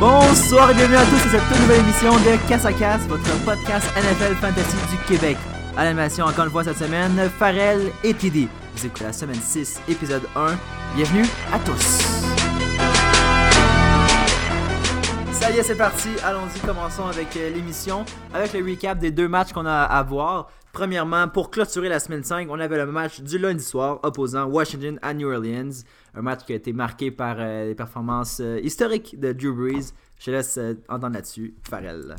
Bonsoir et bienvenue à tous à cette toute nouvelle émission de Casse à Casse, votre podcast NFL Fantasy du Québec. À l'animation encore une fois cette semaine, Farrell et TD. Vous écoutez la semaine 6, épisode 1. Bienvenue à tous. Ça y est, c'est parti. Allons-y, commençons avec euh, l'émission, avec le recap des deux matchs qu'on a à voir. Premièrement, pour clôturer la semaine 5, on avait le match du lundi soir opposant Washington à New Orleans. Un match qui a été marqué par euh, les performances euh, historiques de Drew Brees. Je te laisse euh, entendre là-dessus, Farrell.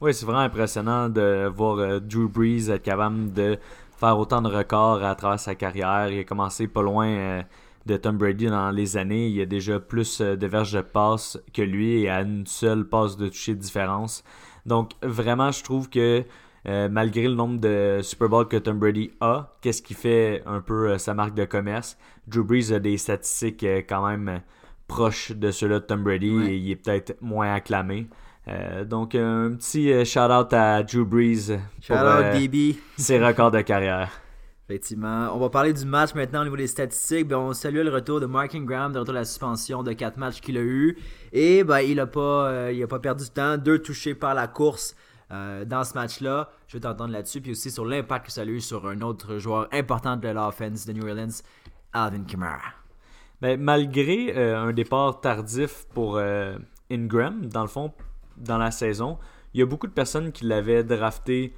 Oui, c'est vraiment impressionnant de voir Drew Brees être capable de faire autant de records à travers sa carrière. Il a commencé pas loin de Tom Brady dans les années. Il a déjà plus euh, de verges de passe que lui et à une seule passe de toucher de différence. Donc vraiment, je trouve que euh, malgré le nombre de Super Bowl que Tom Brady a, qu'est-ce qui fait un peu euh, sa marque de commerce, Drew Brees a des statistiques euh, quand même proches de ceux-là de Tom Brady Ouais. et il est peut-être moins acclamé. Donc un petit shout-out à Drew Brees Shout pour out DB. ses records de carrière. Effectivement. On va parler du match maintenant au niveau des statistiques. Ben, on salue le retour de Mark Ingram, de retour de la suspension de 4 matchs qu'il a eu. Et ben, il n'a pas, euh, a pas perdu de temps. Deux touchés par la course euh, dans ce match-là. Je vais t'entendre là-dessus. Puis aussi sur l'impact que ça a eu sur un autre joueur important de l'offense de New Orleans, Alvin Kamara. Ben, malgré euh, un départ tardif pour Ingram, dans le fond, dans la saison, il y a beaucoup de personnes qui l'avaient drafté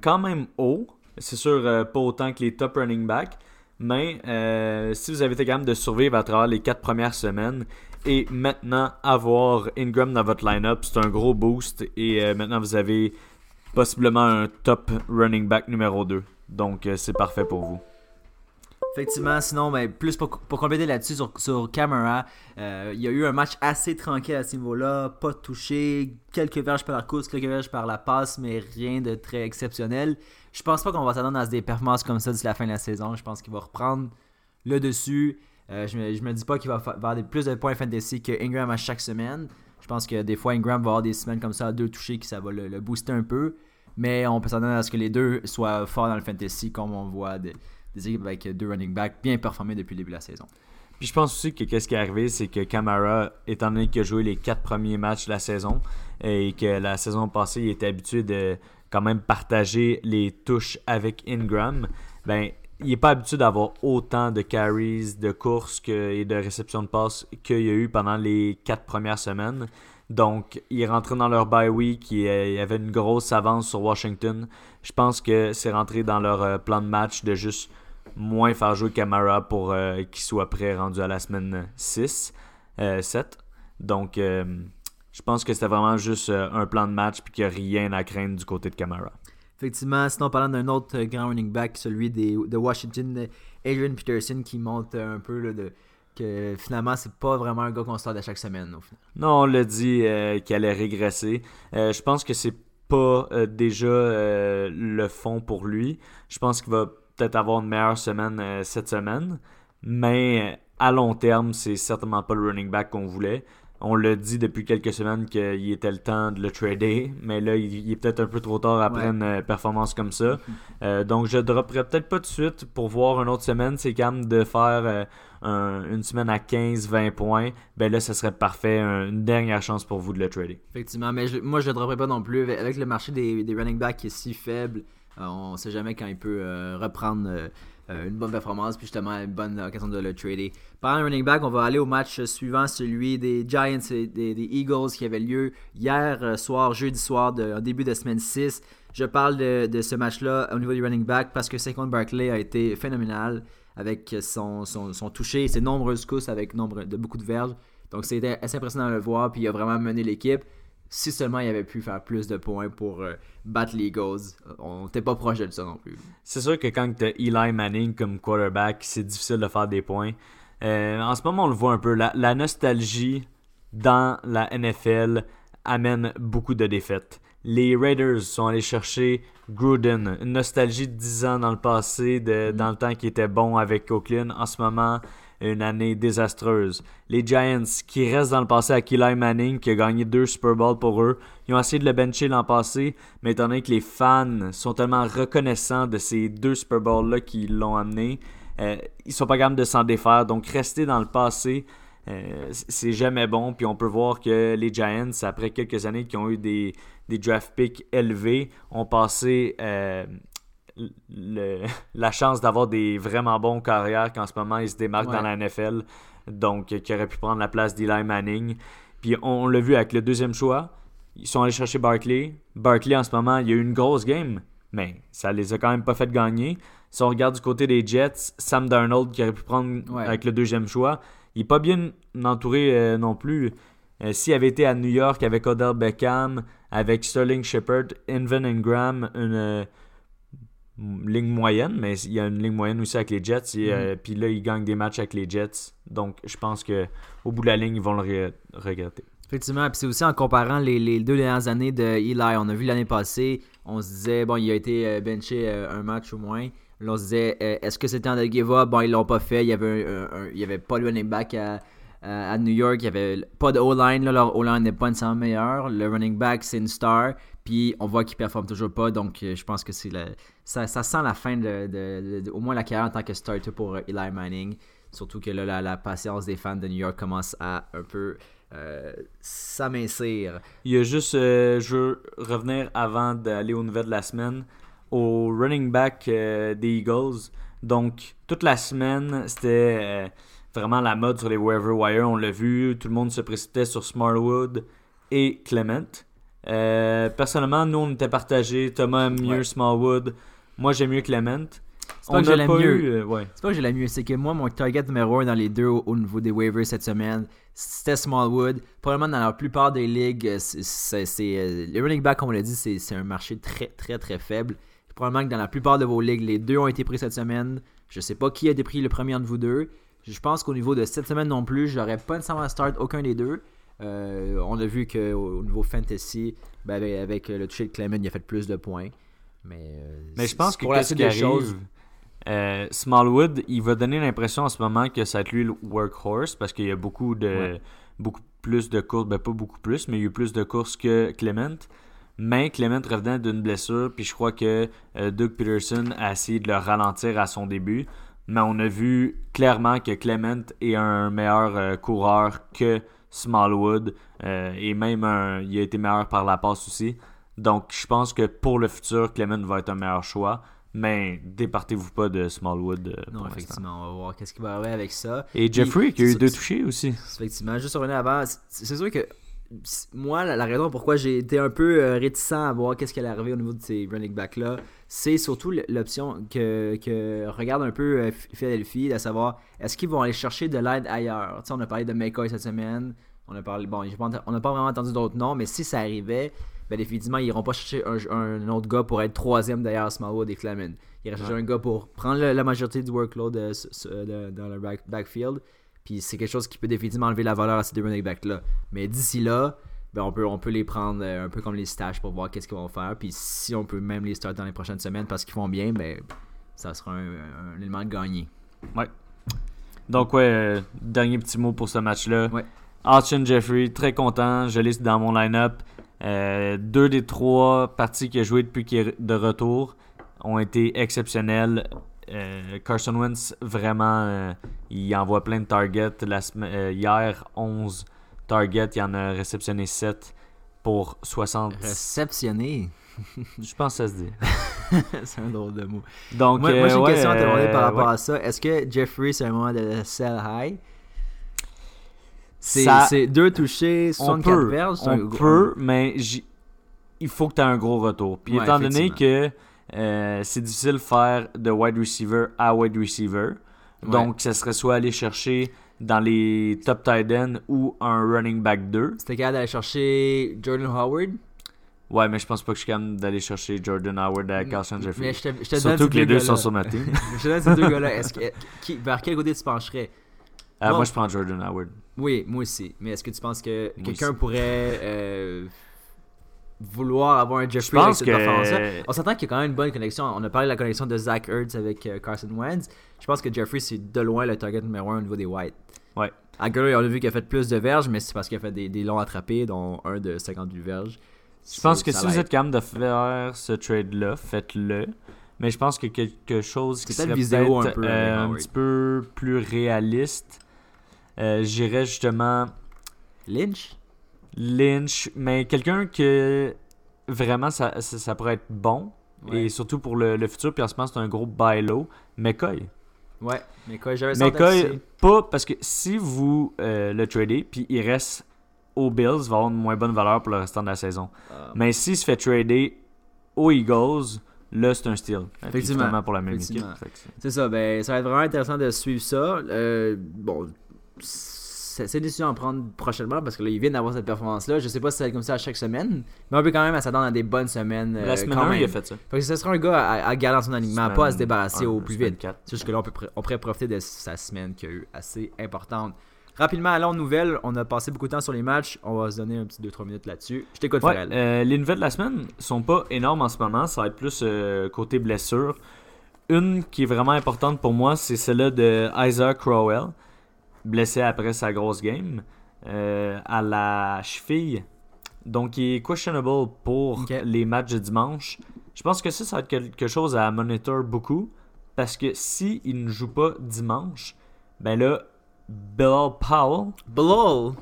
quand même haut. C'est sûr, euh, pas autant que les top running backs. Mais euh, si vous avez été capable de survivre à travers les quatre premières semaines et maintenant avoir Ingram dans votre line-up, c'est un gros boost. Et euh, maintenant, vous avez possiblement un top running back numéro 2. Donc, c'est parfait pour vous. Effectivement, sinon, ben, plus pour, pour compléter là-dessus sur, sur Camera, euh, il y a eu un match assez tranquille à ce niveau-là, pas touché, quelques verges par la course, quelques verges par la passe, mais rien de très exceptionnel. Je pense pas qu'on va s'attendre à des performances comme ça d'ici la fin de la saison. Je pense qu'il va reprendre le dessus. Euh, je, me, me dis pas qu'il va fa- avoir des, plus de points fantasy que Ingram à chaque semaine. Je pense que des fois Ingram va avoir des semaines comme ça à deux touchés qui ça va le, le booster un peu. Mais on peut s'attendre à ce que les deux soient forts dans le fantasy comme on voit des, des équipes avec deux running backs bien performés depuis le début de la saison. Puis je pense aussi que qu'est-ce qui est arrivé, c'est que Camara, étant donné qu'il a joué les quatre premiers matchs de la saison et que la saison passée, il était habitué de quand même partager les touches avec Ingram, ben il n'est pas habitué d'avoir autant de carries, de courses et de réceptions de passes qu'il y a eu pendant les quatre premières semaines. Donc, il est rentré dans leur bye week, il y avait une grosse avance sur Washington. Je pense que c'est rentré dans leur euh, plan de match de juste moins faire jouer Camara pour euh, qu'il soit prêt rendu à la semaine 6, euh, 7. Donc, euh, je pense que c'était vraiment juste euh, un plan de match puis qu'il n'y a rien à craindre du côté de Camara. Effectivement, sinon parlant d'un autre euh, grand running back, celui des, de Washington, euh, Adrian Peterson, qui monte euh, un peu là, de, que finalement c'est pas vraiment un gars qu'on start à chaque semaine au final. Non, on l'a dit euh, qu'il allait régresser. Euh, je pense que c'est pas euh, déjà euh, le fond pour lui. Je pense qu'il va peut-être avoir une meilleure semaine euh, cette semaine. Mais euh, à long terme, c'est certainement pas le running back qu'on voulait. On l'a dit depuis quelques semaines qu'il était le temps de le trader, mais là, il, est peut-être un peu trop tard après Ouais. une euh, performance comme ça. Euh, donc, je dropperai peut-être pas tout de suite pour voir une autre semaine. C'est quand même de faire euh, un- une semaine à 15-20 points. Ben là, ce serait parfait. un- une dernière chance pour vous de le trader. Effectivement, mais je- moi je le dropperai pas non plus. Avec- Avec le marché des, des running backs qui est si faible, euh, on sait jamais quand il peut euh, reprendre euh, une bonne performance, puis justement une bonne occasion de le trader. Parlant de running back, on va aller au match suivant, celui des Giants et des, Eagles qui avait lieu hier soir, jeudi soir, de, en début de semaine 6. Je parle de, ce match-là au niveau du running back parce que Saquon Barkley a été phénoménal avec son, son, toucher, ses nombreuses courses avec nombre de beaucoup de verges. Donc c'était assez impressionnant de le voir, puis il a vraiment mené l'équipe. Si seulement il avait pu faire plus de points pour euh, battre les Eagles, on n'était pas proche de ça non plus. C'est sûr que quand tu as Eli Manning comme quarterback, c'est difficile de faire des points. Euh, en ce moment, on le voit un peu. La, la nostalgie dans la NFL amène beaucoup de défaites. Les Raiders sont allés chercher Gruden, une nostalgie de 10 ans dans le passé, de, dans le temps qui était bon avec Oakland. En ce moment, une année désastreuse. Les Giants, qui restent dans le passé avec Eli Manning, qui a gagné deux Super Bowls pour eux, ils ont essayé de le bencher l'an passé, mais étant donné que les fans sont tellement reconnaissants de ces deux Super Bowls-là qui l'ont amené, euh, ils sont pas capables de s'en défaire. Donc, rester dans le passé, euh, c'est jamais bon. Puis on peut voir que les Giants, après quelques années qui ont eu des, des draft picks élevés, ont passé euh, le- la chance d'avoir des vraiment bons carrières qu'en ce moment ils se démarquent Ouais. dans la NFL. Donc, qui aurait pu prendre la place d'Eli Manning. Puis on, l'a vu avec le deuxième choix. Ils sont allés chercher Barkley. Barkley, en ce moment, il y a eu une grosse game, mais ça les a quand même pas fait gagner. Si on regarde du côté des Jets, Sam Darnold qui aurait pu prendre Ouais. avec le deuxième choix, il est pas bien entouré euh, non plus. Euh, S'il avait été à New York avec Odell Beckham, avec Sterling Shepard, Invan Ingram, une euh, ligne moyenne, mais il y a une ligne moyenne aussi avec les Jets. Et, euh, Puis là, il gagne des matchs avec les Jets. Donc, je pense que au bout de la ligne, ils vont le re- regretter. Effectivement, puis c'est aussi en comparant les, les deux dernières années de Eli. On a vu l'année passée, on se disait, bon, il a été euh, benché euh, un match au moins. Là, on se disait, est-ce que c'était en de give up? Bon, ils l'ont pas fait. Il y avait, un- un- un- il y avait pas le running back à, New York. Il y avait pas de O-line. là, Leur O-line n'est pas nécessairement meilleur. Le running back, c'est une star. Puis on voit qu'il performe toujours pas. Donc, euh, je pense que c'est ça, ça sent la fin de, au moins la carrière en tant que starter pour euh, Eli Manning. Surtout que là, la, patience des fans de New York commence à un peu euh, s'amincir. Il y a juste, je veux revenir avant d'aller aux nouvelles de la semaine, au running back des Eagles. Donc, toute la semaine, c'était vraiment la mode sur les waiver wire. On l'a vu, tout le monde se précipitait sur Smallwood et Clement. Euh, personnellement, nous, on était partagés. Thomas aime mieux Ouais. Smallwood. Moi, j'aime mieux Clement. C'est pas que je l'aime mieux. eu, euh, ouais. C'est pas que j'ai la mieux, c'est que moi, mon target numéro 1 dans les deux au, au niveau des waivers cette semaine, c'était Smallwood. Probablement dans la plupart des ligues, euh, c'est, les running back, comme on l'a dit, c'est, c'est un marché très, très, très faible. Probablement que dans la plupart de vos ligues, les deux ont été pris cette semaine. Je sais pas qui a été pris le premier entre vous deux. Je pense qu'au niveau de cette semaine non plus, j'aurais pas nécessairement start aucun des deux. Euh, on a vu qu'au au niveau fantasy, ben, avec, avec le toucher de Clement, il a fait plus de points. Mais, euh, Mais je pense que pour la suite des arrive, choses, euh, Smallwood, il va donner l'impression en ce moment que ça va être lui le workhorse parce qu'il y a beaucoup de Ouais. beaucoup plus de courses, ben pas beaucoup plus, mais il y a eu plus de courses que Clement. Mais Clement revenait d'une blessure, puis je crois que Doug Peterson a essayé de le ralentir à son début. Mais on a vu clairement que Clement est un meilleur coureur que Smallwood. euh, et même un- il a été meilleur par la passe aussi. Donc je pense que pour le futur, Clement va être un meilleur choix. Mais départez-vous pas de Smallwood. euh, Non, pour effectivement, on va voir qu'est-ce qui va arriver avec ça. Et Jeffrey qui a eu deux touchés aussi. Effectivement, juste revenir avant, c'est- c'est sûr que moi, la, la raison pourquoi j'ai été un peu euh, réticent à voir qu'est-ce qui allait arriver au niveau de ces running backs-là, c'est surtout l'option que, que regarde un peu euh, Philadelphie, à savoir est-ce qu'ils vont aller chercher de l'aide ailleurs? On a parlé de McCoy cette semaine, on a parlé, bon, on n'a pas vraiment entendu d'autres noms, mais si ça arrivait, ben définitivement, ils iront pas chercher un, un autre gars pour être troisième derrière Smallwood et Clement. Ils iraient chercher Ouais. un gars pour prendre le- la majorité du workload euh, de- dans le back- backfield. Puis c'est quelque chose qui peut définitivement enlever la valeur à ces deux running backs-là. Mais d'ici là, ben on, peut, on peut les prendre euh, un peu comme les stash pour voir qu'est-ce qu'ils vont faire. Puis si on peut même les start dans les prochaines semaines parce qu'ils font bien, ben ça sera un, un élément de gagner. Donc, ouais, euh, dernier petit mot pour ce match-là. Ouais. Austin Jeffrey, très content. Je l'ai dans mon line-up. Euh, deux des trois parties qu'il a joué depuis qu'il est de retour ont été exceptionnelles. Euh, Carson Wentz, vraiment, euh, il envoie plein de targets. La euh, hier, 11 targets. Il en a réceptionné 7 pour 60. Réceptionné, Je pense que ça se dit. c'est un drôle de mot. Donc, Moi, moi, j'ai une ouais, question à te demander par rapport ouais. à ça. Est-ce que Jeffrey, c'est un moment de sell high? C'est deux touchés, on 64 peut, verges. on un- peut, mais il faut que tu aies un gros retour. Puis Ouais, étant donné que euh, c'est difficile de faire de wide receiver à wide receiver, donc ça serait soit aller chercher dans les top tight end ou un running back 2. C'était capable d'aller chercher Jordan Howard? Ouais, mais je pense pas que je suis capable d'aller chercher Jordan Howard avec Carson Mais Jeffrey. je te, je te Surtout que les deux sont sur ma team. Je te donne ces deux gars-là. Est-ce que- qui- vers quel côté tu pencherais? Euh, Bon. Moi, je prends Jordan Howard. Oui, moi aussi. Mais est-ce que tu penses que quelqu'un pourrait euh, vouloir avoir un Je Jeffrey avec cette que. On s'entend qu'il y a quand même une bonne connexion. On a parlé de la connexion de Zach Ertz avec euh, Carson Wentz. Je pense que Jeffrey, c'est de loin le target numéro 1 au niveau des White. Ouais. Aguilar, on a vu qu'il a fait plus de verges, mais c'est parce qu'il a fait des, des longs attrapés, dont un de 58 verges. Je pense que si vous êtes capable de faire ce trade-là, faites-le. Mais je pense que quelque chose qui serait peut-être un peu, euh, un petit peu plus réaliste, Euh, J'irais justement Lynch? Lynch, mais quelqu'un que vraiment ça, ça, ça pourrait être bon. Ouais. Et surtout pour le, le futur, puis en ce moment c'est un gros buy low. McCoy. Ouais, quoi, j'avais McCoy, pas parce que si vous euh, le tradez, puis il reste aux Bills, il va avoir une moins bonne valeur pour le restant de la saison. Ah, Mais s'il se fait trader aux Eagles, là c'est un steal. Effectivement. pour la même équipe. C'est ça, ben ça va être vraiment intéressant de suivre ça. Euh, bon, c'est une décision à prendre prochainement parce que là, il vient d'avoir cette performance-là. Je sais pas si ça va être comme ça à chaque semaine, mais on peut quand même s'attendre à des bonnes semaines. euh, la semaine quand 1, même. il a fait ça. Fait que ce sera un gars à, à garder dans son alignement, pas à se débarrasser au plus vite. C'est juste que là, on, peut, on pourrait profiter de sa semaine qui a eu assez importante. Rapidement, allons aux nouvelles. On a passé beaucoup de temps sur les matchs. On va se donner un petit 2-3 minutes là-dessus. Je t'écoute, Ouais, euh, les nouvelles de la semaine sont pas énormes en ce moment. Ça va être plus euh, côté blessure. Une qui est vraiment importante pour moi, c'est celle de Isaac Crowell, blessé après sa grosse game euh, à la cheville. Donc, il est questionable pour les matchs de dimanche. Je pense que ça, ça va être quelque chose à monitor beaucoup. Parce que si il ne joue pas dimanche, ben là, Bill Powell Blow!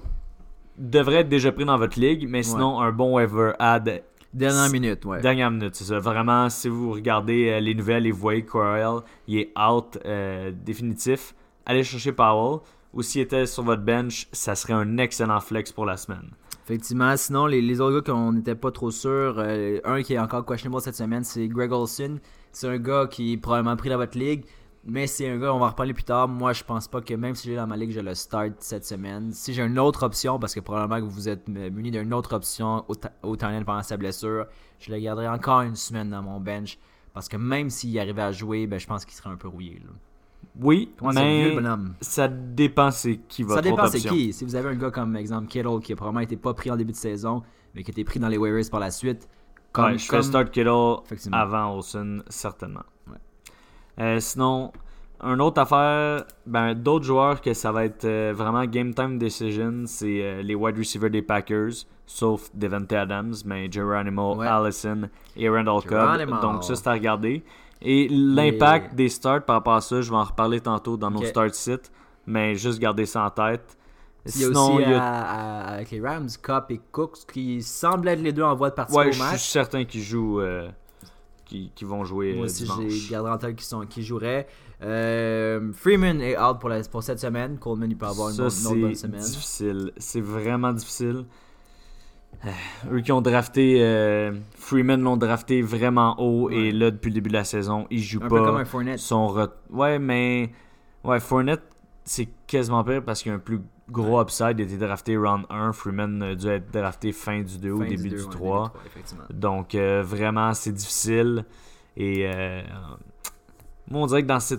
devrait être déjà pris dans votre ligue, mais sinon, un bon waiver add Dernière minute, ouais. Dernière minute, c'est ça. Vraiment, si vous regardez euh, les nouvelles et vous voyez que Corell, il est out euh, définitif, allez chercher Powell. Ou s'il était sur votre bench, ça serait un excellent flex pour la semaine. Effectivement, sinon, les, autres gars qu'on n'était pas trop sûr, euh, un qui est encore questionable cette semaine, c'est Greg Olson. C'est un gars qui est probablement pris dans votre ligue, mais c'est un gars, on va en reparler plus tard. Moi, je pense pas que même si j'ai dans ma ligue, je le start cette semaine. Si j'ai une autre option, parce que probablement que vous êtes muni d'une autre option au, au pendant sa blessure, je le garderai encore une semaine dans mon bench. Parce que même s'il arrivait à jouer, ben, je pense qu'il serait un peu rouillé. Oui, Comment c'est vieux, mais bonhomme? ça dépend c'est qui va Ça dépend c'est qui. Si vous avez un gars comme exemple Kittle qui a probablement été pas pris en début de saison, mais qui a été pris dans les waivers par la suite, comme, je comme- fais start Kittle avant Olsen, certainement. Ouais. Euh, sinon, une autre affaire, ben, d'autres joueurs que ça va être euh, vraiment game time decision, c'est euh, les wide receivers des Packers, sauf Devante Adams, mais Geronimo, Ouais. Allison et Randall Geronimo. Cobb. Donc ça, c'est à regarder. Et l'impact des starts par rapport à ça, je vais en reparler tantôt dans nos start sites, mais juste garder ça en tête. Il y a Sinon, aussi il y a- à- à- avec les Rams, Cup et Cooks qui semblent être les deux en voie de partir Ouais, au je suis match. certain qu'ils jouent, euh, qu'ils qu'ils vont jouer Moi euh, aussi, j'ai gardé en tête qui, sont, qui joueraient. Euh, Freeman est out pour, la- pour cette semaine. Coleman, il peut avoir une, autre bonne c'est semaine. difficile. C'est vraiment difficile. Euh, Eux qui ont drafté, euh, Freeman l'ont drafté vraiment haut Ouais. et là, depuis le début de la saison, il joue Un peu comme pas. un Fournette. Son re- Ouais, mais ouais, Fournette, c'est quasiment pire parce qu'il y a un plus gros upside. Il a été drafté round 1. Freeman a dû être drafté fin du 2 ou début du ouais, 3. début du effectivement. Donc, euh, vraiment, c'est difficile. Et euh, moi, on dirait que dans ce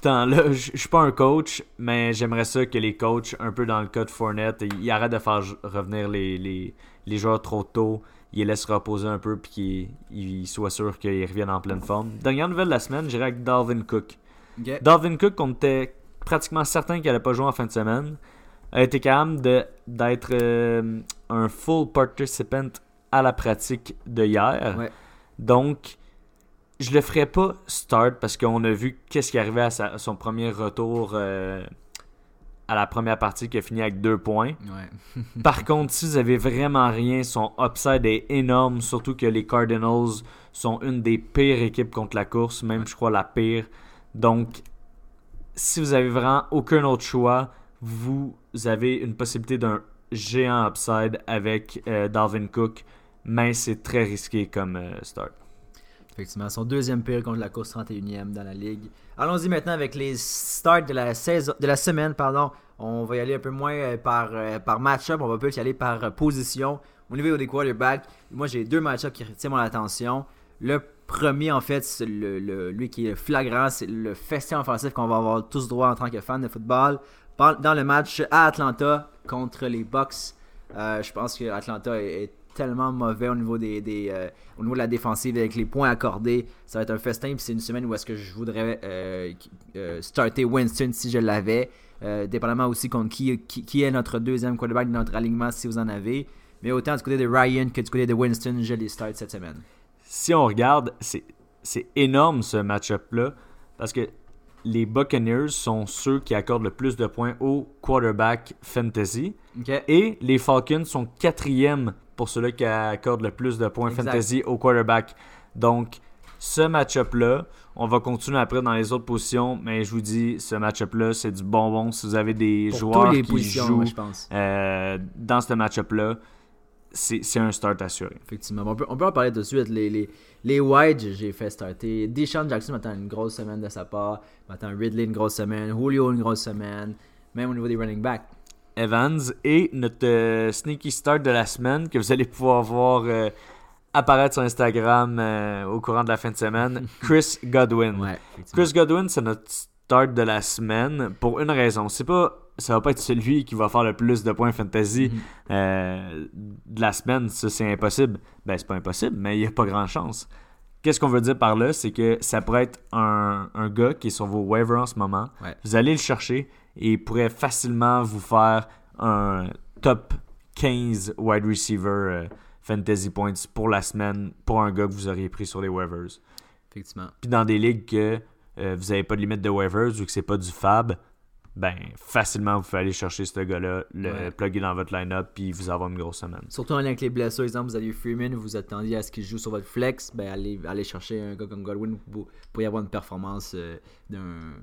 temps-là, je je suis pas un coach, mais j'aimerais ça que les coachs, un peu dans le cas de Fournette, ils arrêtent de faire revenir les, les, les joueurs trop tôt. Ils les laissent reposer un peu puis qu'ils ils soient sûrs qu'ils reviennent en pleine forme. Dernière nouvelle de la semaine, j'irai avec Dalvin Cook. Ok. Dalvin Cook, on était pratiquement certain qu'il n'allait pas jouer en fin de semaine, a été capable d'être euh, un full participant à la pratique de hier. Ouais. Donc, je le ferai pas start parce qu'on a vu qu'est-ce qui arrivait à, sa- à son premier retour euh, à la première partie qui a fini avec deux points. Ouais. Par contre, si vous avez vraiment rien, son upside est énorme, surtout que les Cardinals sont une des pires équipes contre la course, même je crois la pire. Donc, si vous avez vraiment aucun autre choix, vous avez une possibilité d'un géant upside avec euh, Dalvin Cook, mais c'est très risqué comme euh, start. Effectivement, son deuxième pire contre la course 31e dans la ligue. Allons-y maintenant avec les starts de la, saison, de la semaine. Pardon. On va y aller un peu moins euh, par, euh, par match-up, on va plus y aller par euh, position. Au niveau des quarterbacks, moi j'ai deux match-ups qui retiennent mon attention. Le premier, en fait, le, le- lui qui est flagrant, c'est le festin offensif qu'on va avoir tous droit en tant que fans de football. Dans le match à Atlanta contre les Bucks, je pense que Atlanta est tellement mauvais au niveau des, des, euh, au niveau de la défensive avec les points accordés. Ça va être un festin. Puis c'est une semaine où est-ce que je voudrais euh, euh, starter Winston si je l'avais. Dépendamment aussi contre qui, qui, qui est notre deuxième quarterback de notre alignement si vous en avez. Mais autant du côté de Ryan que du côté de Winston, je les start cette semaine. si on regarde, c'est c'est énorme ce match-up-là. Parce que les Buccaneers sont ceux qui accordent le plus de points au quarterback fantasy. Et les Falcons sont quatrième pour ceux-là qui accordent le plus de points Exact. fantasy au quarterback. Donc, ce match-up-là, on va continuer après dans les autres positions, mais je vous dis, ce match-up-là, c'est du bonbon. Si vous avez des Pour joueurs les qui jouent je pense. euh, dans ce match-up-là, c'est un start assuré. Effectivement. On peut, on peut en parler tout de suite. Les, les, les wide, j'ai- j'ai fait starter. Deshaun Jackson m'attend une grosse semaine de sa part. M'attend Ridley une grosse semaine. Julio une grosse semaine. Même au niveau des running backs. Evans et notre euh, sneaky start de la semaine que vous allez pouvoir voir euh, apparaître sur Instagram euh, au courant de la fin de semaine, Chris Godwin. Ouais. Chris Godwin, c'est notre start de la semaine pour une raison. C'est pas, ça va pas être celui qui va faire le plus de points fantasy Mhm. euh, de la semaine. Ça, c'est impossible. Ben, c'est pas impossible, mais il y a pas grand chance. Qu'est-ce qu'on veut dire par là? C'est que ça pourrait être un, un gars qui est sur vos waivers en ce moment. Ouais. Vous allez le chercher et il pourrait facilement vous faire un top 15 wide receiver euh, fantasy points pour la semaine pour un gars que vous auriez pris sur les waivers. Effectivement. Puis dans des ligues que euh, vous n'avez pas de limite de waivers ou que c'est pas du fab, ben facilement vous pouvez aller chercher ce gars-là, le Ouais. plugger dans votre line-up puis vous avoir une grosse semaine. Surtout en lien avec les blessures, exemple, vous avez Freeman, vous attendiez à ce qu'il joue sur votre flex, ben allez, allez chercher un gars comme Godwin pour, pour y avoir une performance euh, d'un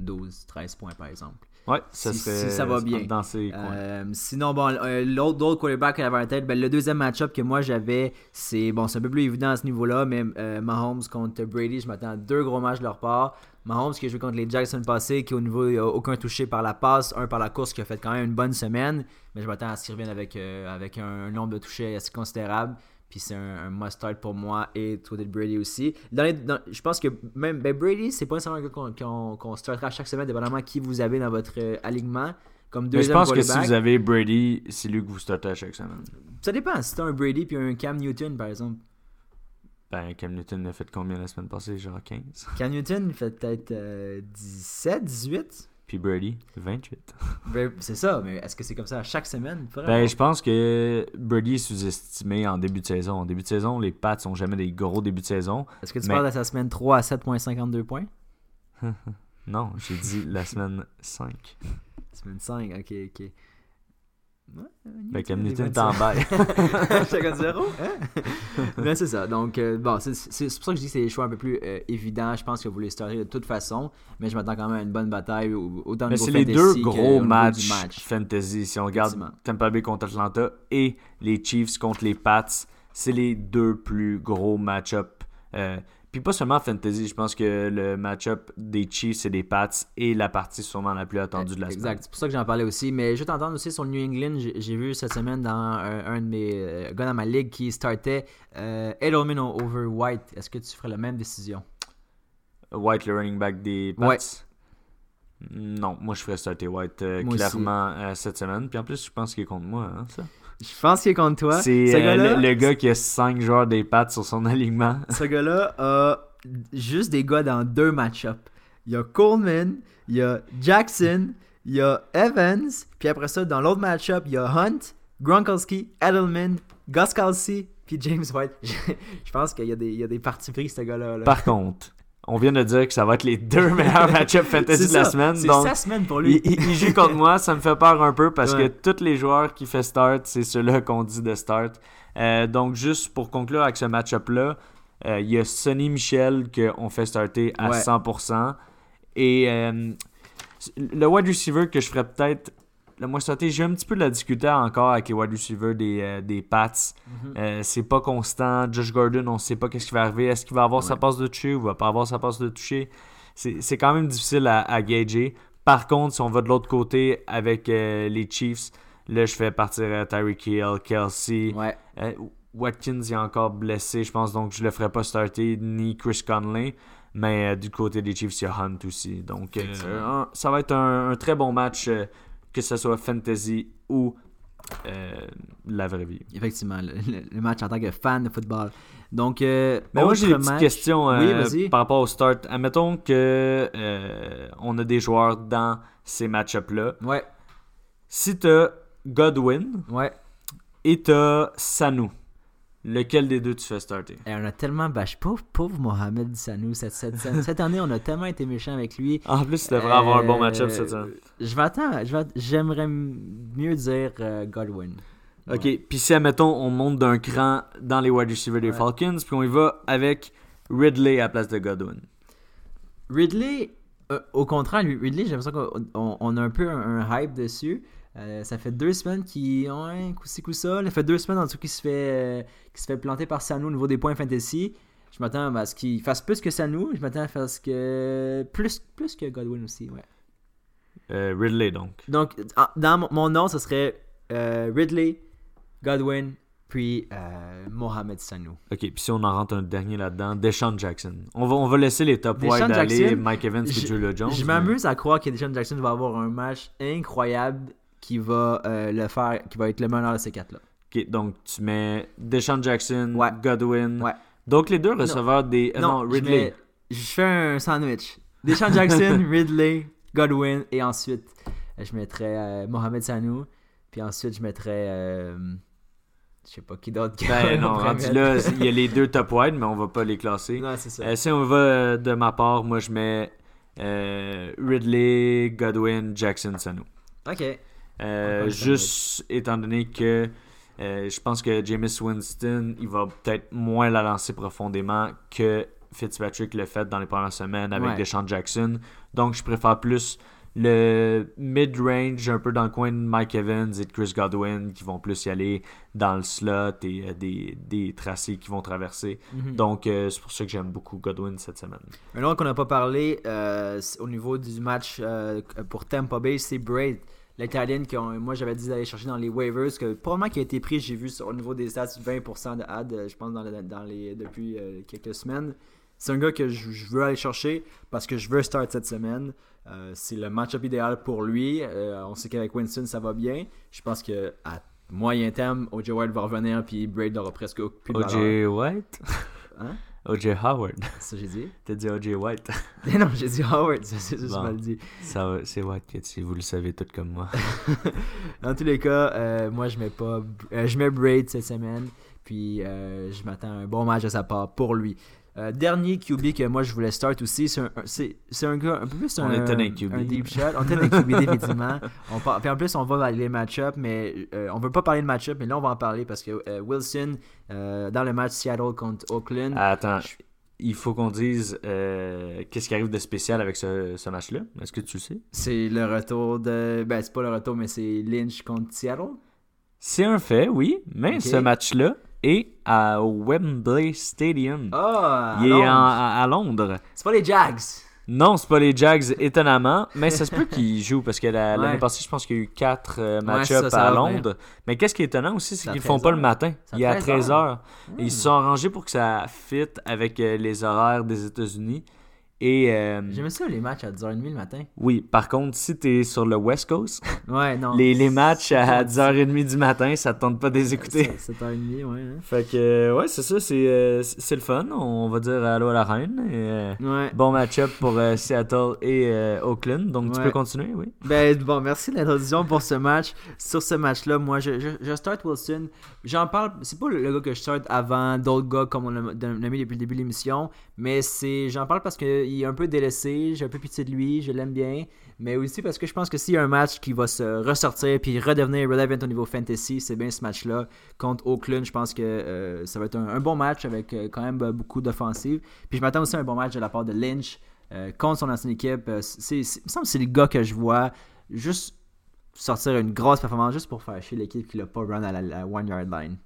12-13 points par exemple. Ouais, ça Si- serait si ça va bien. dans ces coins. Euh, sinon, bon, euh, l'autre l'autre quarterback à la tête, ben, le deuxième match-up que moi j'avais, c'est bon, c'est un peu plus évident à ce niveau-là, mais euh, Mahomes contre Brady, je m'attends à deux gros matchs de leur part. Mahomes qui a joué contre les Jackson passé, qui au niveau il a aucun touché par la passe, un par la course, qui a fait quand même une bonne semaine, mais je m'attends à ce qu'il revienne avec, euh, avec un, un nombre de touchés assez considérable. Puis c'est un, un must-start pour moi et de Brady aussi. Dans les- dans- je pense que même ben Brady, c'est pas nécessairement qu'on qu'on- qu'on startera chaque semaine, dépendamment qui vous avez dans votre euh, alignement. Comme Mais je pense que si vous avez Brady, c'est lui que vous startez à chaque semaine. Ça dépend. Si t'as un Brady puis un Cam Newton, par exemple. Ben, Cam Newton a fait combien la semaine passée? Genre 15. Cam Newton il fait peut-être euh, 17, 18. Puis Brady, 28. Ben, c'est ça, mais est-ce que c'est comme ça à chaque semaine? Ben, je pense que Brady est sous-estimé en début de saison. En début de saison, les Pats ont jamais des gros débuts de saison. Est-ce que tu mais- parles de sa semaine 3 à 7.52 points? Non, j'ai dit la semaine 5. Semaine 5, ok, ok. Ben, Cam des Newton 27. t'en bail. Comme zéro? Mais c'est ça. Donc, euh, bon, c'est pour ça que je dis que c'est des choix un peu plus euh, évidents. Je pense que vous les startez de toute façon. Mais je m'attends quand même à une bonne bataille, au- autant au Mais c'est les deux que gros matchs match. fantasy. Si on regarde. Tampa Bay contre Atlanta et les Chiefs contre les Pats, c'est les deux plus gros match-up. Euh, puis pas seulement fantasy, je pense que le match-up des Chiefs et des Pats est la partie sûrement la plus attendue de la semaine. Exact, c'est pour ça que j'en parlais aussi. Mais je vais t'entendre aussi sur le New England. J'ai vu cette semaine dans un, un de mes euh, gars dans ma ligue qui startait euh, Edelman over White. Est-ce que tu ferais la même décision? White, le running back des Pats? Ouais. Non, moi je ferais starter White euh, clairement euh, cette semaine. Puis en plus, je pense qu'il est contre moi. hein, ça? Je pense qu'il est contre toi. C'est Ce euh, le, le gars qui a 5 joueurs des Pats sur son alignement. Ce gars-là a juste des gars dans deux match-ups. Il y a Coleman, il y a Jackson, il y a Evans, puis après ça, dans l'autre match-up, il y a Hunt, Gronkowski, Edelman, Goskowski, puis James White. Je, pense qu'il y, a des- il y a des parties pris, ce gars-là. là. Par contre, on vient de dire que ça va être les deux meilleurs match-up fantasy de la semaine. C'est sa semaine pour il, lui. il- il joue contre moi, ça me fait peur un peu parce Ouais. que tous les joueurs qui fait start, c'est ceux-là qu'on dit de start. Euh, donc, juste pour conclure avec ce match-up-là, euh, il y a Sonny Michel qu'on fait starter à Ouais. 100%. Et euh, le wide receiver que je ferais peut-être le moins j'ai un petit peu de la difficulté encore avec les wide receivers des, euh, des Pats. Mhm. Euh, c'est pas constant. Josh Gordon, on sait pas qu'est-ce qui va arriver. Est-ce qu'il va avoir sa passe de toucher ou va pas avoir sa passe de toucher? C'est quand même difficile à, à gager. Par contre, si on va de l'autre côté avec euh, les Chiefs, là, je fais partir euh, Tyreek Hill, Kelsey. Ouais. Watkins est encore blessé, je pense, donc je le ferai pas starter, ni Chris Conley. Mais euh, du côté des Chiefs, il y a Hunt aussi. Donc, euh, un- ça va être un, un très bon match, euh, que ce soit fantasy ou euh, la vraie vie. Effectivement, le, match en tant que fan de football. Donc, euh, Mais moi, j'ai petites match- questions euh, Oui, par rapport au start. Admettons que euh, on a des joueurs dans ces match-ups-là. Ouais, Si tu as Godwin ouais. et tu as Sanu, lequel des deux tu fais starter? Et on a tellement bâché. Pauvre, pauvre Mohamed Sanou. Cette, cette, cette, cette année, on a tellement été méchants avec lui. En plus, tu devrais avoir un bon match-up Euh, cette semaine. Je m'attends. J'aimerais mieux dire euh, Godwin. Ok, puis si, admettons, on monte d'un cran dans les wide receivers des Ouais. Falcons, puis on y va avec Ridley à la place de Godwin. Ridley, euh, au contraire, lui, Ridley, j'ai l'impression qu'on on- on a un peu un, un hype dessus. Euh, ça fait deux semaines qu'il. Ouais, coup-ci, coup-ça. Ça fait deux semaines en tout qu'il se fait, euh, se fait planter par Sanu au niveau des points fantasy. Je m'attends à ce qu'il fasse plus que Sanu. Je m'attends à ce que. Plus, plus que Godwin aussi, ouais. Euh, Ridley, donc. Donc, en- dans mon, mon nom, ce serait Ridley, Godwin, puis Mohamed Sanu. Ok, puis si on en rentre un dernier là-dedans, Deshaun Jackson. On va, on va laisser les top wide aller, Mike Evans et Julio Jones. Je mais- m'amuse à croire que Deshaun Jackson va avoir un match incroyable qui va euh, le faire, qui va être le meilleur de ces quatre-là. Ok, donc tu mets Deshaun Jackson, Ouais. Godwin. Ouais. Donc les deux receveurs des. euh, non, Ridley. mets- Je, fais un sandwich. Deshaun Jackson, Ridley, Godwin, et ensuite, euh, je mettrais euh, Mohamed Sanu, puis ensuite, je mettrais. je sais pas qui d'autre. Ben non, rendu là, il y a les deux top wide, mais on va pas les classer. Non, c'est ça. Euh, si on va de ma part, moi je mets euh, Ridley, Godwin, Jackson, Sanu. ok. Euh, juste étant donné que euh, je pense que Jameis Winston, il va peut-être moins la lancer profondément que Fitzpatrick le fait dans les premières semaines avec Ouais. Deshaun Jackson. Donc je préfère plus le mid-range, un peu dans le coin de Mike Evans et de Chris Godwin qui vont plus y aller dans le slot et euh, des, des tracés qui vont traverser. Mhm. Donc euh, c'est pour ça que j'aime beaucoup Godwin cette semaine. Un autre qu'on n'a pas parlé euh, au niveau du match pour Tampa Bay, c'est Braid, l'Italienne que moi j'avais dit d'aller chercher dans les waivers, que probablement qui a été pris, j'ai vu sur- au niveau des stats 20% de ad, euh, je pense dans, dans les depuis euh, quelques semaines. C'est un gars que je, je veux aller chercher parce que je veux start cette semaine. Euh, c'est le match-up idéal pour lui. Euh, on sait qu'avec Winston ça va bien. Je pense que à moyen terme, OJ White va revenir puis Braid n'aura presque plus de. OJ White? Hein? OJ Howard. C'est ça que j'ai dit? T'as dit OJ White. Non, j'ai dit Howard, ça, c'est juste Bon. mal dit. Ça c'est White que si vous le savez tout comme moi. Dans tous les cas, euh, moi je mets pas euh, je mets Braid cette semaine. Puis euh, je m'attends à un bon match de sa part pour lui. Euh, dernier QB que moi je voulais start aussi, c'est un, c'est, c'est un gars un peu plus On un, était dans les QB. un deep shot. On dans les QB définitivement. On par- puis en plus on va dans les match-up, mais euh, on veut pas parler de match-up, mais là on va en parler parce que euh, Wilson euh, dans le match Seattle contre Oakland. Attends, il faut qu'on dise qu'est-ce qui arrive de spécial avec ce, ce match-là? Est-ce que tu le sais? C'est le retour de. Ben, c'est pas le retour, mais c'est Lynch contre Seattle? C'est un fait, oui, mais ce match-là est à Wembley Stadium. Ah! il est en- à, à Londres. C'est pas les Jags. Non, c'est pas les Jags, étonnamment, mais ça se peut qu'ils jouent parce que la- Ouais. l'année passée, je pense qu'il y a eu 4 Ouais, match-ups ça, ça à va Londres. Mais qu'est-ce qui est étonnant aussi, c'est C'est à qu'ils le font pas 13 le matin. C'est à Il est à 13 13 heures. Et Ils se sont arrangés pour que ça fit avec euh, les horaires des États-Unis. Et euh, J'aimais ça les matchs à 10h30 le matin. oui, par contre, si t'es sur le West Coast, Ouais, non. les, les matchs à c'est- 10h30 du matin, ça te tente pas de les écouter. C'est 7h30, ouais. hein. Fait que, euh, ouais, c'est ça, c'est euh, c'est le fun. On va dire allô à la reine. Et, euh, Ouais. bon match-up pour euh, Seattle et euh, Oakland. Donc, tu peux continuer, oui. Ben, bon, merci de l'introduction pour ce match. Sur ce match-là, moi, je, je, je start Wilson. J'en parle, c'est pas le, gars que je start avant d'autres gars comme on l'a mis depuis le début de l'émission, mais c'est j'en parle parce un peu délaissé, j'ai un peu pitié de lui, je l'aime bien, mais aussi parce que je pense que s'il y a un match qui va se ressortir puis redevenir relevant au niveau fantasy, c'est bien ce match-là contre Oakland. Je pense que euh, ça va être un, bon match avec euh, quand même euh, beaucoup d'offensive. Puis je m'attends aussi à un bon match de la part de Lynch contre son ancienne équipe. C'est- il me semble que c'est le gars que je vois juste sortir une grosse performance juste pour faire chier l'équipe qui l'a pas run à la, la one yard line.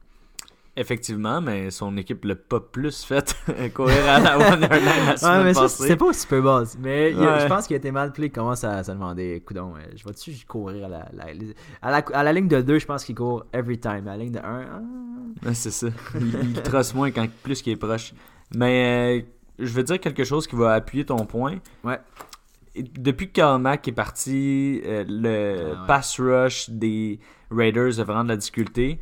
Effectivement, mais son équipe l'a pas plus fait courir à la line la Ouais, semaine mais ça, passée. c'est pas au Super Bowl. Mais a- Ouais. je pense qu'il a été mal pris. Il commence à se demander Coudon, euh, je vais-tu courir à la, la- à la, à la ligne de 2, je pense qu'il court every time. À la ligne de 1, Ouais, c'est ça. Il, il trosse moins quand plus qu'il est proche. Mais euh, je veux dire quelque chose qui va appuyer ton point. Ouais. Depuis que Karl Mack est parti, euh, le Ah ouais. pass rush des Raiders a vraiment de la difficulté.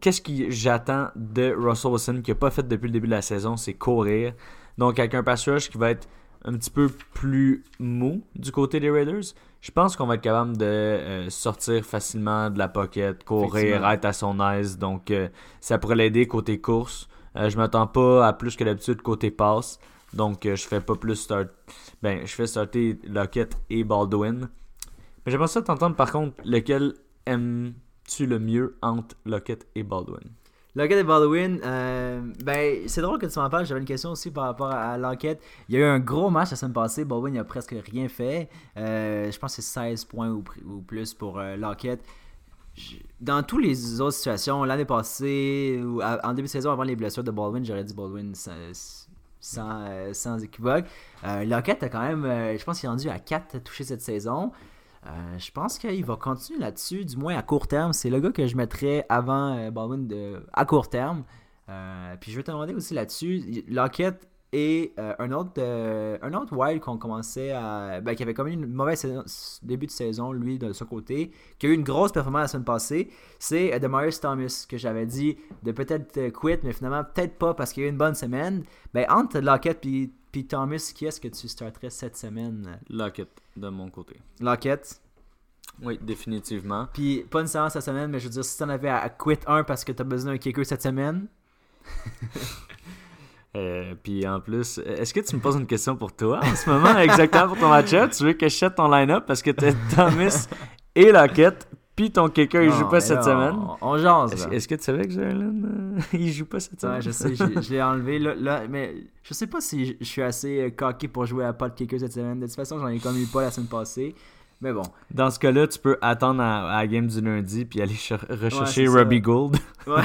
Qu'est-ce que j'attends de Russell Wilson qui n'a pas fait depuis le début de la saison, c'est courir. Donc avec un pass rush qui va être un petit peu plus mou du côté des Raiders, Je pense qu'on va être capable de euh, sortir facilement de la pocket, courir, être à son aise. Donc, euh, ça pourrait l'aider côté course. Euh, je m'attends pas à plus que d'habitude côté passe. Donc, je fais pas plus start. Ben, je fais starter Lockett et Baldwin. Mais j'aimerais ça t'entendre par contre, lequel aimes-tu le mieux entre Lockett et Baldwin? Lockett et Baldwin, euh, ben, c'est drôle que tu m'en parles. J'avais une question aussi par rapport à Lockett. Il y a eu un gros match la semaine passée. Baldwin, il a presque rien fait. Euh, je pense que c'est 16 points ou, plus pour euh, Dans toutes les autres situations, l'année passée, ou à- en début de saison, avant les blessures de Baldwin, j'aurais dit Baldwin sans, euh, sans équivoque. Lockett a quand même, je pense qu'il est rendu à 4 touchés cette saison. Euh, je pense qu'il va continuer là-dessus, du moins à court terme. C'est le gars que je mettrais avant euh, Baldwin à court terme. Euh, puis je vais te demander aussi là-dessus, Lockett et un autre un autre wild qu'on commençait à ben, qui avait comme une mauvaise saison- début de saison lui de son côté qui a eu une grosse performance la semaine passée c'est Demarius Thomas que j'avais dit de peut-être euh, quit mais finalement peut-être pas parce qu'il a eu une bonne semaine ben entre Lockett puis puis Thomas qui est-ce que tu starterais cette semaine? Lockett, de mon côté. Lockett? Oui, définitivement. Puis pas une séance cette semaine, mais je veux dire, si t'en avais à, à quit un parce que t'as besoin d'un kicker cette semaine, Euh, puis en plus, est-ce que tu me poses une question pour toi en ce moment, exactement pour ton match-up? Tu veux que je chète ton line-up parce que t'as Thomas et Lockett, puis ton kicker, il joue pas mais cette semaine. On, on jase, Est-ce que tu savais que Jalen, euh, il joue pas cette semaine? Ouais, je sais, je, l'ai enlevé là, là, mais je sais pas si je, suis assez euh, cocky pour jouer à pas de kicker cette semaine. De toute façon, j'en ai comme eu pas la semaine passée. Mais bon. Dans ce cas-là, tu peux attendre à, à la game du lundi puis aller cher- rechercher ça. Robbie Gould. Ouais.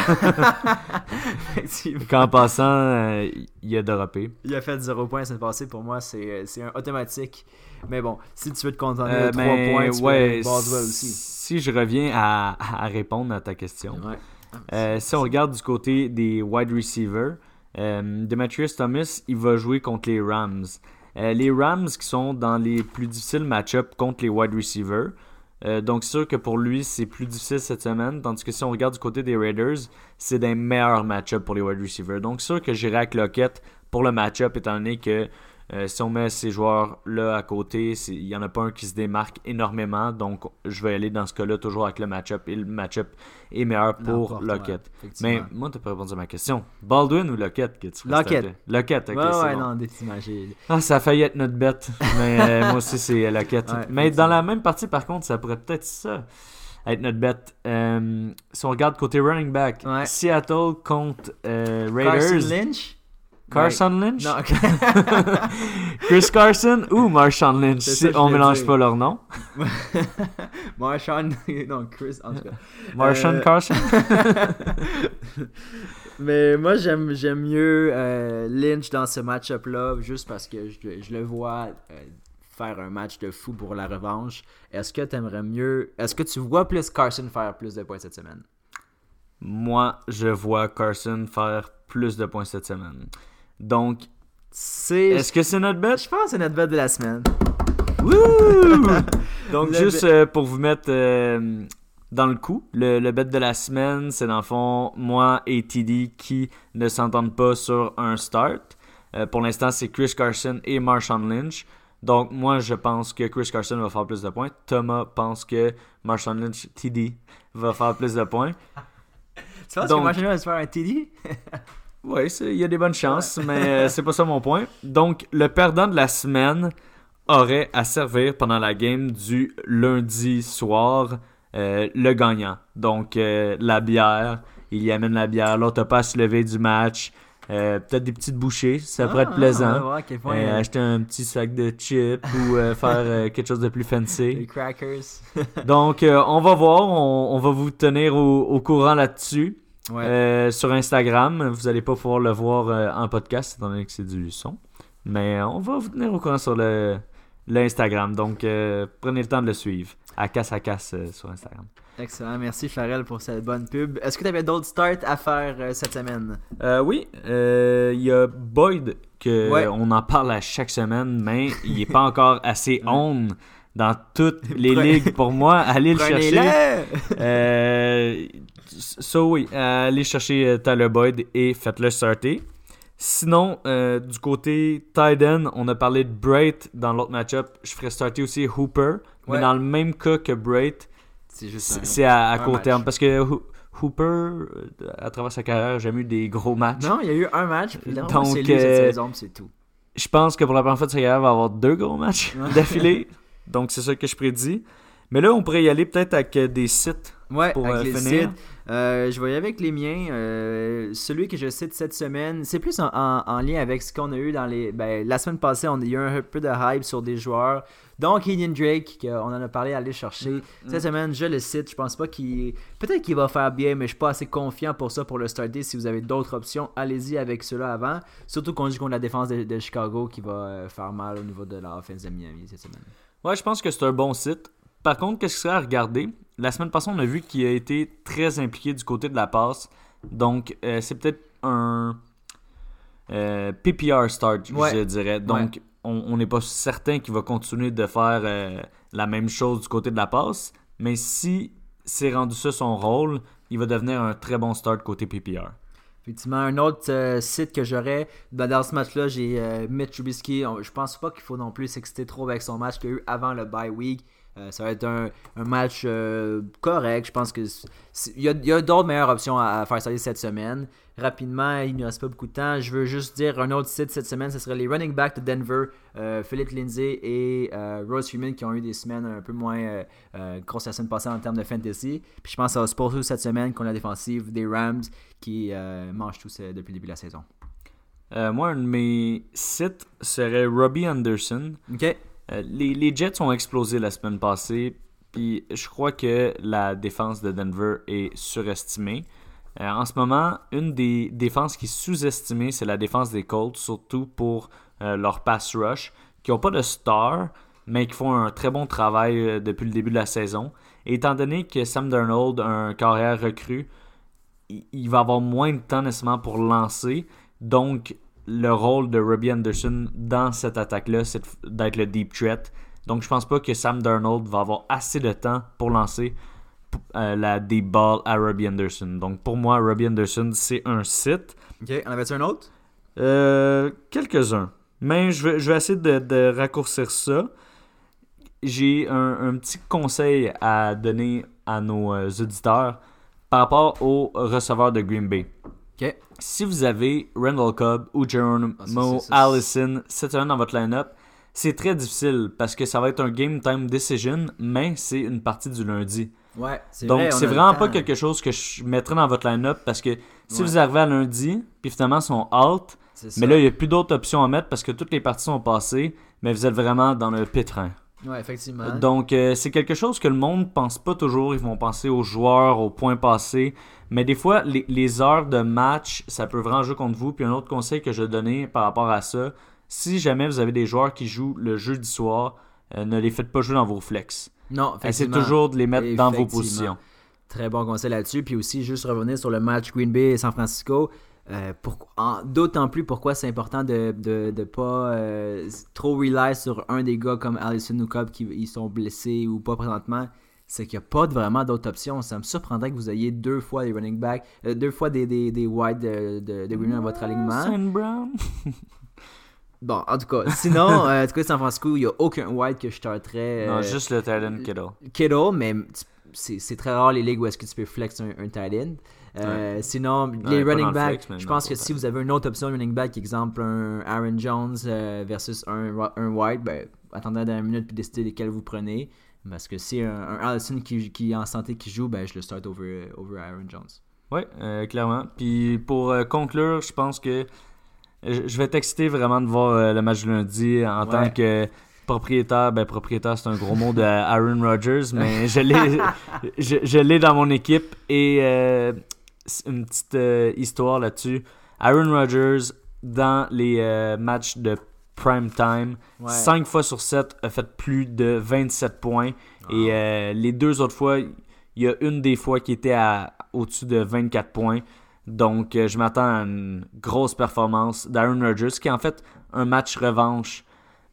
Qu'en passant, euh, il a droppé. Il a fait 0 points la semaine passée. Pour moi, c'est c'est un automatique. Mais bon, si tu veux te contenter Euh, de 3 mais points, tu peux ouais, avec Boswell aussi. Si je reviens à, à répondre à ta question, Ouais. Euh, si on regarde du côté des wide receivers, euh, Demetrius Thomas, il va jouer contre les Rams. Euh, les Rams qui sont dans les plus difficiles match-ups contre les wide receivers. Euh, donc, c'est sûr que pour lui, c'est plus difficile cette semaine. Tandis que si on regarde du côté des Raiders, c'est des meilleurs match-ups pour les wide receivers. Donc, c'est sûr que j'irai avec Lockett pour le match-up, étant donné que euh, si on met ces joueurs-là à côté, il n'y en a pas un qui se démarque énormément. Donc, je vais aller dans ce cas-là toujours avec le match-up. Et le match-up est meilleur pour Lockett. ouais. Mais moi, tu n'as pas répondu à ma question. Baldwin ou Lockett que tu Lockett. Lockett, ok, ouais, ouais, bon. non, Ah, ça a failli être notre bête. Mais euh, moi aussi, c'est Lockett. Ouais, mais dans la même partie, par contre, ça pourrait peut-être ça être notre bête. Euh, si on regarde côté running back. Seattle contre euh, Carson Raiders. Lynch? Carson Lynch? Non, ok. Chris Carson? Ou Marshawn Lynch? Si on mélange dire. pas leurs noms. Marshawn, non, Chris, en tout cas. Marshawn Euh, Carson? Mais moi, j'aime, j'aime mieux euh, Lynch dans ce match-up-là, juste parce que je, je le vois euh, faire un match de fou pour la revanche. Est-ce que tu aimerais mieux. Est-ce que tu vois plus Carson faire plus de points cette semaine? Moi, je vois Carson faire plus de points cette semaine. Donc, C'est. est-ce que c'est notre bête? Je pense que c'est notre bet de la semaine. Wouh! Donc, Le juste bet- euh, pour vous mettre euh, dans le coup, le, le bet de la semaine, c'est dans le fond moi et TD qui ne s'entendent pas sur un start. Euh, pour l'instant, c'est Chris Carson et Marshawn Lynch. Donc, moi, je pense que Chris Carson va faire plus de points. Thomas pense que Marshawn Lynch, TD, va faire plus de points. Tu penses Donc- que Marshawn va se faire un TD Oui, il y a des bonnes chances, mais euh, c'est pas ça mon point. Donc, le perdant de la semaine aurait à servir pendant la game du lundi soir euh, le gagnant. Donc, euh, la bière, il y amène la bière. L'autre pas à se lever du match. Euh, Peut-être des petites bouchées, ça pourrait être Ah, plaisant. Voir point. Euh, euh, acheter un petit sac de chips ou faire quelque chose de plus fancy. crackers. Donc, on va voir. On, on va vous tenir au, au courant là-dessus. Ouais. Euh, sur Instagram, vous n'allez pas pouvoir le voir euh, en podcast, étant donné que c'est du son. Mais euh, on va vous tenir au courant sur le l'Instagram. Donc, euh, prenez le temps de le suivre. À casse à casse sur Instagram. Excellent. Merci, Farrell, pour cette bonne pub. Est-ce que tu avais d'autres starts à faire cette semaine? Oui, il y a Boyd, que Ouais. on en parle à chaque semaine, mais il n'est pas encore assez on dans toutes les ligues pour moi. Allez le chercher. Euh, so oui, allez chercher euh, Tyler Boyd et faites-le starter. Sinon, euh, du côté tight end, on a parlé de Bright dans l'autre match-up. Je ferais starter aussi Hooper Mais Ouais. dans le même cas que Brait, C'est à, court match. terme. Parce que Ho- Hooper, euh, à travers sa carrière, a jamais eu des gros matchs. Non, il y a eu un match, puis là, Donc, lui euh, c'est tout. Je pense que pour la première fois de sa carrière, il va avoir deux gros matchs d'affilée. Donc, c'est ça que je prédis. Mais là, on pourrait y aller peut-être avec euh, des sites. Ouais, pour, avec euh, les finir. sites. Euh, je vais y aller avec les miens. Euh, celui que je cite cette semaine, c'est plus en, en- en lien avec ce qu'on a eu dans les. Ben, la semaine passée, on a eu un peu de hype sur des joueurs. Donc, Kenyon Drake, qu'on en a parlé aller chercher. Mm, Cette semaine, je le cite. Je pense pas qu'il. Peut-être qu'il va faire bien, mais je suis pas assez confiant pour ça pour le starter. Si vous avez d'autres options, allez-y avec ceux-là avant. Surtout qu'on joue contre la défense de, de Chicago qui va faire mal au niveau de la offense de Miami cette semaine. Ouais, je pense que c'est un bon site. Par contre, qu'est-ce que serait à regarder? La semaine passée, on a vu qu'il a été très impliqué du côté de la passe. Donc, euh, c'est peut-être un euh, PPR start, Ouais. je dirais. Donc, on on n'est pas certain qu'il va continuer de faire euh, la même chose du côté de la passe. Mais si c'est rendu ça son rôle, il va devenir un très bon start côté PPR. Effectivement, un autre euh, site que j'aurais ben, dans ce match-là, j'ai euh, Mitch Trubisky. On- Je pense pas qu'il faut non plus s'exciter trop avec son match qu'il y a eu avant le bye week. Euh, ça va être un, un match euh, correct. Je pense que il y a, d'autres meilleures options à, à faire salir cette semaine. Rapidement, il ne reste pas beaucoup de temps. Je veux juste dire un autre site cette semaine, ce serait les running backs de Denver, euh, Philip Lindsay et euh, Rose Freeman qui ont eu des semaines un peu moins grosses la semaine passée en termes de fantasy. Puis je pense à Sporto cette semaine contre la défensive des Rams qui mange tout ça depuis le début de la saison. Moi, un de mes sites serait Robbie Anderson. Ok. Euh, les, Jets ont explosé la semaine passée, puis je crois que la défense de Denver est surestimée. Euh, en ce moment, une des défenses qui est sous-estimée, c'est la défense des Colts, surtout pour euh, leur pass rush, qui n'ont pas de star, mais qui font un très bon travail depuis le début de la saison. Et étant donné que Sam Darnold, un carrière recru, il, il va avoir moins de temps nécessairement pour lancer, donc le rôle de Robbie Anderson dans cette attaque-là, c'est d'être le deep threat. Donc, je pense pas que Sam Darnold va avoir assez de temps pour lancer euh, la deep ball à Robbie Anderson. Donc, pour moi, Robbie Anderson, c'est un site. Ok. En avait-tu un autre? Euh, Quelques-uns. Mais je vais, je vais essayer de, de raccourcir ça. J'ai un, un petit conseil à donner à nos euh, auditeurs par rapport aux receveurs de Green Bay. Si vous avez Randall Cobb ou Geronimo Ah, Allison cette semaine dans votre line-up, c'est très difficile parce que ça va être un game time decision, mais c'est une partie du lundi. Ouais, Donc, vrai, c'est vraiment pas quelque chose que je mettrais dans votre line-up parce que si Ouais. vous arrivez à lundi, puis finalement, ils sont out, mais là, il n'y a plus d'autres options à mettre parce que toutes les parties sont passées, mais vous êtes vraiment dans le pétrin. Ouais, effectivement. Donc, euh, c'est quelque chose que le monde pense pas toujours. Ils vont penser aux joueurs, aux points passés. Mais des fois, les, les heures de match, ça peut vraiment jouer contre vous. Puis un autre conseil que je vais donner par rapport à ça, si jamais vous avez des joueurs qui jouent le jeudi soir, euh, ne les faites pas jouer dans vos flex. non, Essayez toujours de les mettre dans vos positions. Très bon conseil là-dessus. Puis aussi, juste revenir sur le match Green Bay et San Francisco. Euh, D'autant plus pourquoi c'est important de ne de, de pas euh, trop rely sur un des gars comme Allison ou Cobb qui ils sont blessés ou pas présentement. C'est qu'il n'y a pas de- vraiment d'autres options. Ça me surprendrait que vous ayez deux fois les running backs, euh, deux fois des, des, des wide de, de, de dans votre alignement. Saint Brown. Bon, en tout cas, sinon, euh, en tout cas, San Francisco, il n'y a aucun wide que je starterais. Non, juste le Titan Kittle. Kittle, mais c'est très rare les ligues où est-ce que tu peux flex un, un tight end. Euh, Sinon, les running backs, je pense que si vous avez une autre option de running back, exemple un Aaron Jones euh, versus un, un wide, ben, attendez à dernière minute puis décidez lesquels vous prenez. Parce que si un, un Allison qui, qui est en santé qui joue, ben, je le start over, over Aaron Jones. Oui, euh, clairement. Puis pour euh, conclure, je pense que je vais t'exciter vraiment de voir euh, le match de lundi en Ouais. tant que propriétaire. Ben, propriétaire, c'est un gros mot de Aaron Rodgers, mais je l'ai je, je l'ai dans mon équipe. Et euh, une petite euh, histoire là-dessus. Aaron Rodgers, dans les euh, matchs de prime time, Ouais. 5 fois sur 7 a fait plus de 27 points. Et euh, les deux autres fois, il y a une des fois qui était au-dessus de 24 points. Donc, je m'attends à une grosse performance d'Aaron Rodgers, qui est en fait un match revanche.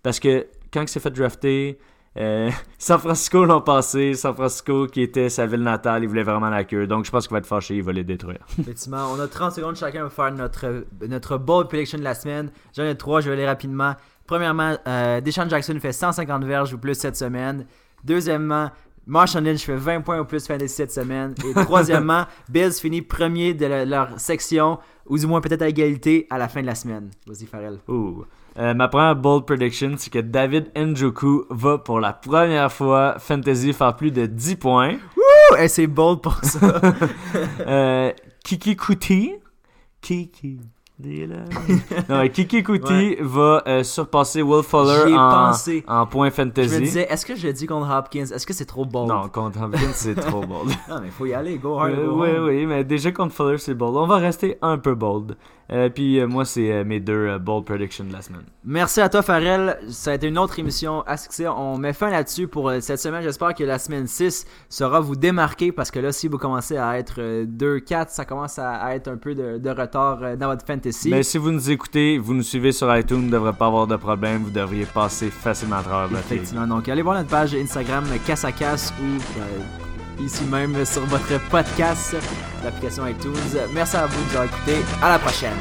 Parce que quand il s'est fait drafter, euh, San Francisco l'ont passé. San Francisco, qui était sa ville natale, il voulait vraiment la queue. Donc, je pense qu'il va être fâché, il va les détruire. Effectivement, on a 30 secondes chacun pour faire notre, notre bold prediction de la semaine. J'en ai trois, je vais aller rapidement. Premièrement, euh, Deshaun Jackson fait 150 verges ou plus cette semaine. Deuxièmement, Marshawn Lynch fait 20 points au plus fantasy cette semaine. Et troisièmement, Bills finit premier de leur section, ou du moins peut-être à égalité, à la fin de la semaine. Vas-y, Farrell. Ouh. Euh, ma première bold prediction, c'est que David Njoku va pour la première fois fantasy faire plus de 10 points. Ouh, hey, c'est bold pour ça. Euh, Kiki Kuti. Kiki. non, Kiki Kuti Ouais. va euh, surpasser Will Fuller en, points Je fantasy. me disais, est-ce que je dis contre Hopkins? Est-ce que c'est trop bold? Non, contre Hopkins, c'est trop bold. Non, mais faut y aller, go hard. Euh, go oui, home. oui, mais déjà contre Fuller, c'est bold. On va rester un peu bold. Euh, puis euh, moi, c'est euh, mes deux euh, bold predictions de la semaine. Merci à toi, Farrell. Ça a été une autre émission à succès. On met fin là-dessus pour cette semaine. J'espère que la semaine 6 sera vous démarquer parce que là, si vous commencez à être euh, 2-4, ça commence à, être un peu de, de retard dans votre fantasy. Mais si vous nous écoutez, vous nous suivez sur iTunes, vous ne devrez pas avoir de problème. Vous devriez passer facilement à travers votre. Effectivement. Donc, allez voir notre page Instagram Casse à Casse ou ici même sur votre podcast, l'application iTunes. Merci à vous de nous avoir. À la prochaine.